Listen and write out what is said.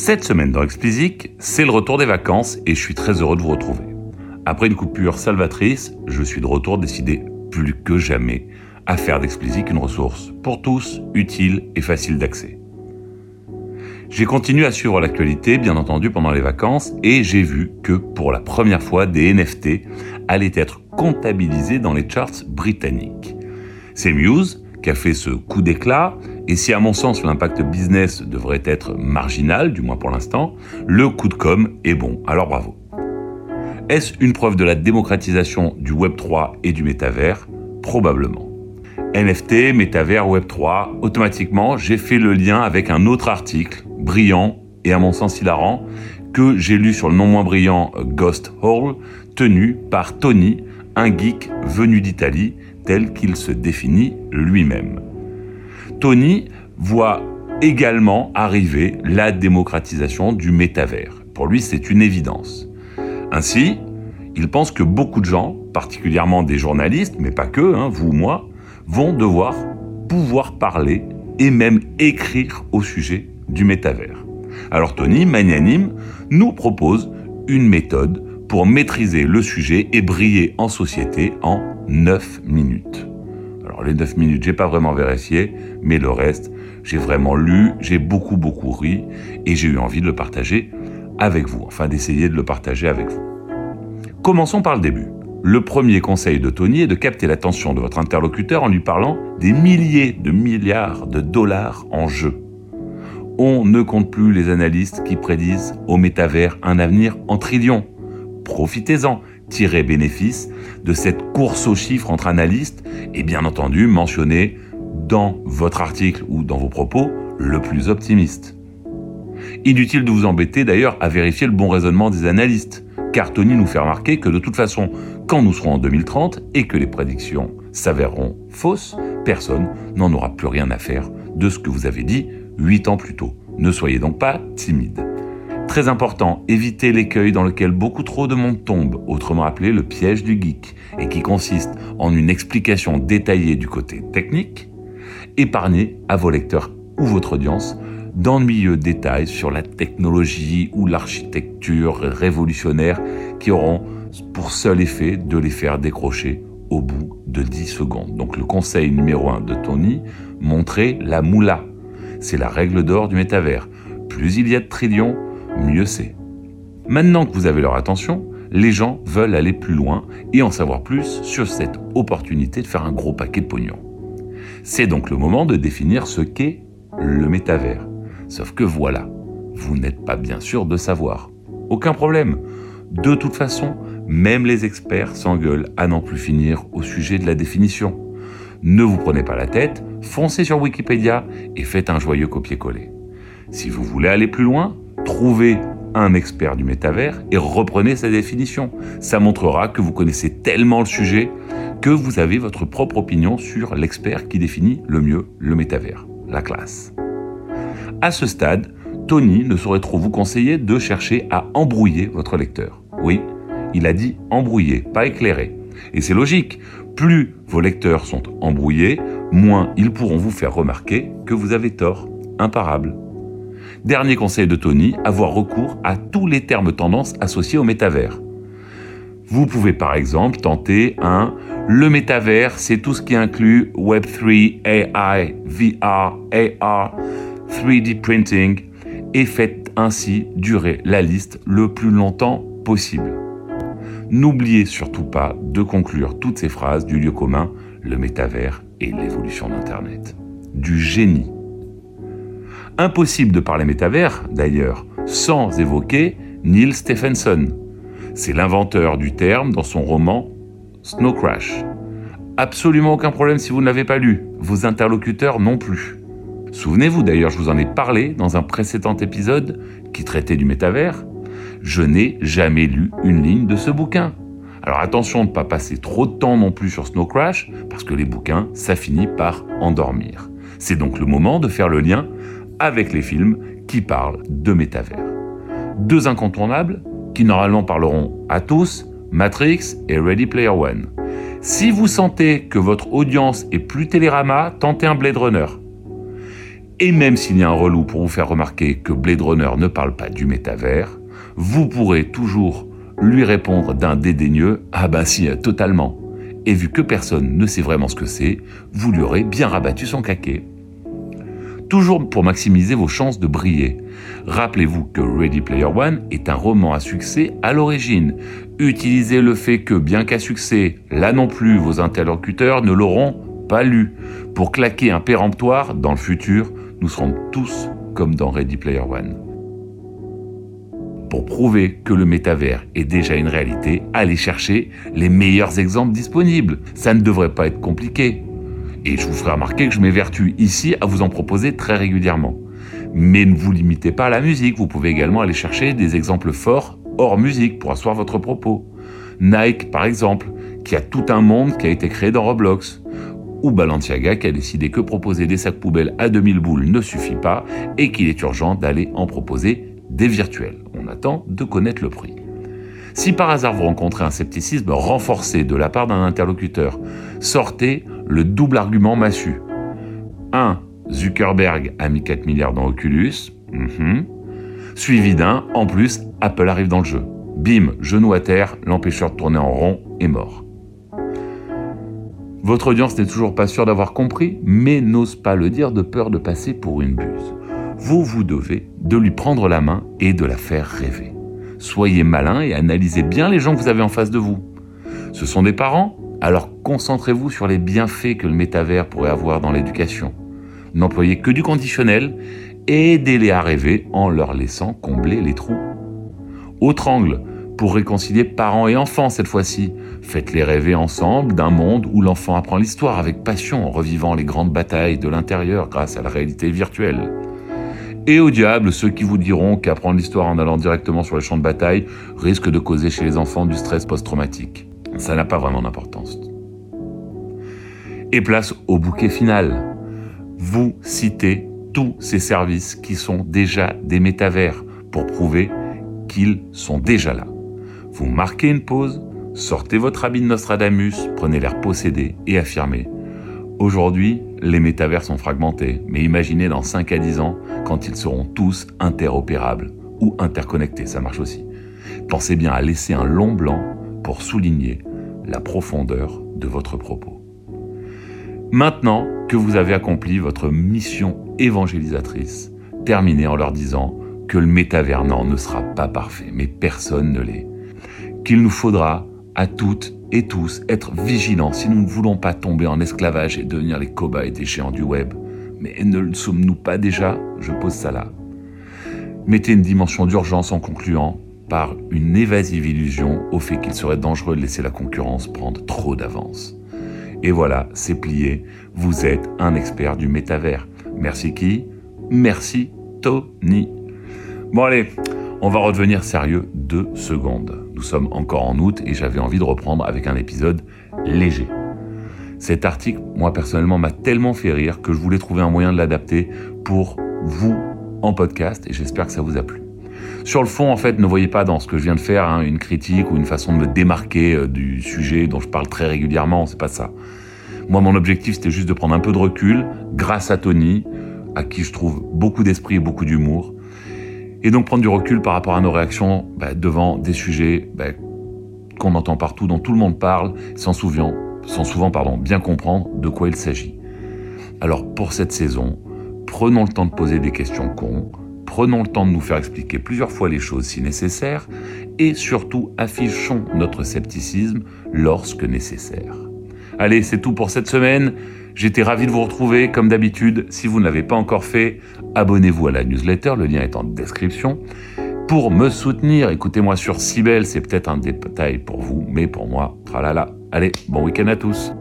Cette semaine dans Explicit, c'est le retour des vacances et je suis très heureux de vous retrouver. Après une coupure salvatrice, je suis de retour décidé plus que jamais à faire d'Explicit une ressource pour tous, utile et facile d'accès. J'ai continué à suivre l'actualité, bien entendu, pendant les vacances, et j'ai vu que pour la première fois, des NFT allaient être comptabilisés dans les charts britanniques. C'est Muse qui a fait ce coup d'éclat, et si à mon sens l'impact business devrait être marginal, du moins pour l'instant, le coup de com est bon, alors bravo. Est-ce une preuve de la démocratisation du Web3 et du métavers? Probablement. NFT, métavers, Web3, automatiquement j'ai fait le lien avec un autre article, brillant et à mon sens hilarant, que j'ai lu sur le non moins brillant Ghost Hall, tenu par Tony, un geek venu d'Italie, tel qu'il se définit lui-même. Tony voit également arriver la démocratisation du métavers. Pour lui, c'est une évidence. Ainsi, il pense que beaucoup de gens, particulièrement des journalistes, mais pas que, hein, vous ou moi, vont devoir pouvoir parler et même écrire au sujet du métavers. Alors Tony, magnanime, nous propose une méthode pour maîtriser le sujet et briller en société en 9 minutes. Les 9 minutes, j'ai pas vraiment vérifié, mais le reste, j'ai vraiment lu, j'ai beaucoup beaucoup ri et j'ai eu envie de le partager avec vous, enfin d'essayer de le partager avec vous. Commençons par le début. Le premier conseil de Tony est de capter l'attention de votre interlocuteur en lui parlant des milliers de milliards de dollars en jeu. On ne compte plus les analystes qui prédisent au métavers un avenir en trillions profitez-en, tirez bénéfice de cette course aux chiffres entre analystes et bien entendu mentionnez dans votre article ou dans vos propos le plus optimiste. Inutile de vous embêter d'ailleurs à vérifier le bon raisonnement des analystes, car Tony nous fait remarquer que de toute façon, quand nous serons en 2030 et que les prédictions s'avéreront fausses, personne n'en aura plus rien à faire de ce que vous avez dit 8 ans plus tôt. Ne soyez donc pas timide. Très important, évitez l'écueil dans lequel beaucoup trop de monde tombe, autrement appelé le piège du geek, et qui consiste en une explication détaillée du côté technique. Épargnez à vos lecteurs ou votre audience d'ennuyeux détails sur la technologie ou l'architecture révolutionnaire qui auront pour seul effet de les faire décrocher au bout de 10 secondes. Donc le conseil numéro 1 de Tony, montrer la moula. C'est la règle d'or du métavers. Plus il y a de trillions, mieux c'est. Maintenant que vous avez leur attention, les gens veulent aller plus loin et en savoir plus sur cette opportunité de faire un gros paquet de pognon. C'est donc le moment de définir ce qu'est le métavers. Sauf que voilà, vous n'êtes pas bien sûr de savoir. Aucun problème. De toute façon, même les experts s'engueulent à n'en plus finir au sujet de la définition. Ne vous prenez pas la tête, foncez sur Wikipédia et faites un joyeux copier-coller. Si vous voulez aller plus loin, trouvez un expert du métavers et reprenez sa définition. Ça montrera que vous connaissez tellement le sujet que vous avez votre propre opinion sur l'expert qui définit le mieux le métavers, la classe. À ce stade, Tony ne saurait trop vous conseiller de chercher à embrouiller votre lecteur. Oui, il a dit embrouiller, pas éclairer. Et c'est logique, plus vos lecteurs sont embrouillés, moins ils pourront vous faire remarquer que vous avez tort, imparable. Dernier conseil de Tony, avoir recours à tous les termes tendances associés au métavers. Vous pouvez par exemple tenter un le métavers, c'est tout ce qui inclut Web3, AI, VR, AR, 3D printing et faites ainsi durer la liste le plus longtemps possible. N'oubliez surtout pas de conclure toutes ces phrases du lieu commun, le métavers et l'évolution d'Internet. Du génie. Impossible de parler métavers, d'ailleurs, sans évoquer Neil Stephenson. C'est l'inventeur du terme dans son roman Snow Crash. Absolument aucun problème si vous ne l'avez pas lu, vos interlocuteurs non plus. Souvenez-vous d'ailleurs, je vous en ai parlé dans un précédent épisode qui traitait du métavers. Je n'ai jamais lu une ligne de ce bouquin. Alors attention de ne pas passer trop de temps non plus sur Snow Crash, parce que les bouquins, ça finit par endormir. C'est donc le moment de faire le lien avec les films qui parlent de métavers. Deux incontournables qui normalement parleront à tous, Matrix et Ready Player One. Si vous sentez que votre audience est plus télérama, tentez un Blade Runner. Et même s'il y a un relou pour vous faire remarquer que Blade Runner ne parle pas du métavers, vous pourrez toujours lui répondre d'un dédaigneux Ah bah si, totalement. Et vu que personne ne sait vraiment ce que c'est, vous lui aurez bien rabattu son caquet. Toujours pour maximiser vos chances de briller. Rappelez-vous que Ready Player One est un roman à succès à l'origine. Utilisez le fait que, bien qu'à succès, là non plus vos interlocuteurs ne l'auront pas lu. Pour claquer un péremptoire dans le futur, nous serons tous comme dans Ready Player One. Pour prouver que le métavers est déjà une réalité, allez chercher les meilleurs exemples disponibles. Ça ne devrait pas être compliqué. Et je vous ferai remarquer que je m'évertue ici à vous en proposer très régulièrement. Mais ne vous limitez pas à la musique, vous pouvez également aller chercher des exemples forts hors musique pour asseoir votre propos. Nike, par exemple, qui a tout un monde qui a été créé dans Roblox ou Balenciaga qui a décidé que proposer des sacs poubelles à 2000 boules ne suffit pas et qu'il est urgent d'aller en proposer des virtuels. On attend de connaître le prix. Si par hasard vous rencontrez un scepticisme renforcé de la part d'un interlocuteur, sortez le double argument massu. 1. Zuckerberg a mis 4 milliards dans Oculus. Mhm. Suivi d'un, en plus, Apple arrive dans le jeu. Bim, genou à terre, l'empêcheur de tourner en rond est mort. Votre audience n'est toujours pas sûre d'avoir compris, mais n'ose pas le dire de peur de passer pour une buse. Vous vous devez de lui prendre la main et de la faire rêver. Soyez malin et analysez bien les gens que vous avez en face de vous. Ce sont des parents Alors concentrez-vous sur les bienfaits que le métavers pourrait avoir dans l'éducation. N'employez que du conditionnel et aidez-les à rêver en leur laissant combler les trous. Autre angle, pour réconcilier parents et enfants cette fois-ci. Faites-les rêver ensemble d'un monde où l'enfant apprend l'histoire avec passion en revivant les grandes batailles de l'intérieur grâce à la réalité virtuelle. Et au diable, ceux qui vous diront qu'apprendre l'histoire en allant directement sur les champs de bataille risque de causer chez les enfants du stress post-traumatique. Ça n'a pas vraiment d'importance. Et place au bouquet final. Vous citez tous ces services qui sont déjà des métavers pour prouver qu'ils sont déjà là. Vous marquez une pause, sortez votre habit de Nostradamus, prenez l'air possédé et affirmez Aujourd'hui, les métavers sont fragmentés, mais imaginez dans 5 à 10 ans quand ils seront tous interopérables ou interconnectés, ça marche aussi. Pensez bien à laisser un long blanc pour souligner la profondeur de votre propos. Maintenant que vous avez accompli votre mission évangélisatrice, terminez en leur disant que le métavers ne sera pas parfait, mais personne ne l'est qu'il nous faudra à toutes et tous être vigilants si nous ne voulons pas tomber en esclavage et devenir les cobayes des géants du web. Mais ne le sommes-nous pas déjà? Je pose ça là. Mettez une dimension d'urgence en concluant par une évasive illusion au fait qu'il serait dangereux de laisser la concurrence prendre trop d'avance. Et voilà, c'est plié. Vous êtes un expert du métavers. Merci qui Merci Tony. Bon allez, on va redevenir sérieux deux secondes. Nous sommes encore en août et j'avais envie de reprendre avec un épisode léger. Cet article, moi personnellement, m'a tellement fait rire que je voulais trouver un moyen de l'adapter pour vous en podcast et j'espère que ça vous a plu. Sur le fond, en fait, ne voyez pas dans ce que je viens de faire hein, une critique ou une façon de me démarquer euh, du sujet dont je parle très régulièrement, c'est pas ça. Moi, mon objectif, c'était juste de prendre un peu de recul grâce à Tony, à qui je trouve beaucoup d'esprit et beaucoup d'humour, et donc prendre du recul par rapport à nos réactions bah, devant des sujets bah, qu'on entend partout, dont tout le monde parle, sans, souvent, sans souvent pardon, bien comprendre de quoi il s'agit. Alors pour cette saison, prenons le temps de poser des questions cons, prenons le temps de nous faire expliquer plusieurs fois les choses si nécessaire, et surtout affichons notre scepticisme lorsque nécessaire. Allez, c'est tout pour cette semaine. J'étais ravi de vous retrouver, comme d'habitude. Si vous ne l'avez pas encore fait, abonnez-vous à la newsletter, le lien est en description. Pour me soutenir, écoutez-moi sur Cybelle, c'est peut-être un détail pour vous, mais pour moi, tralala. Allez, bon week-end à tous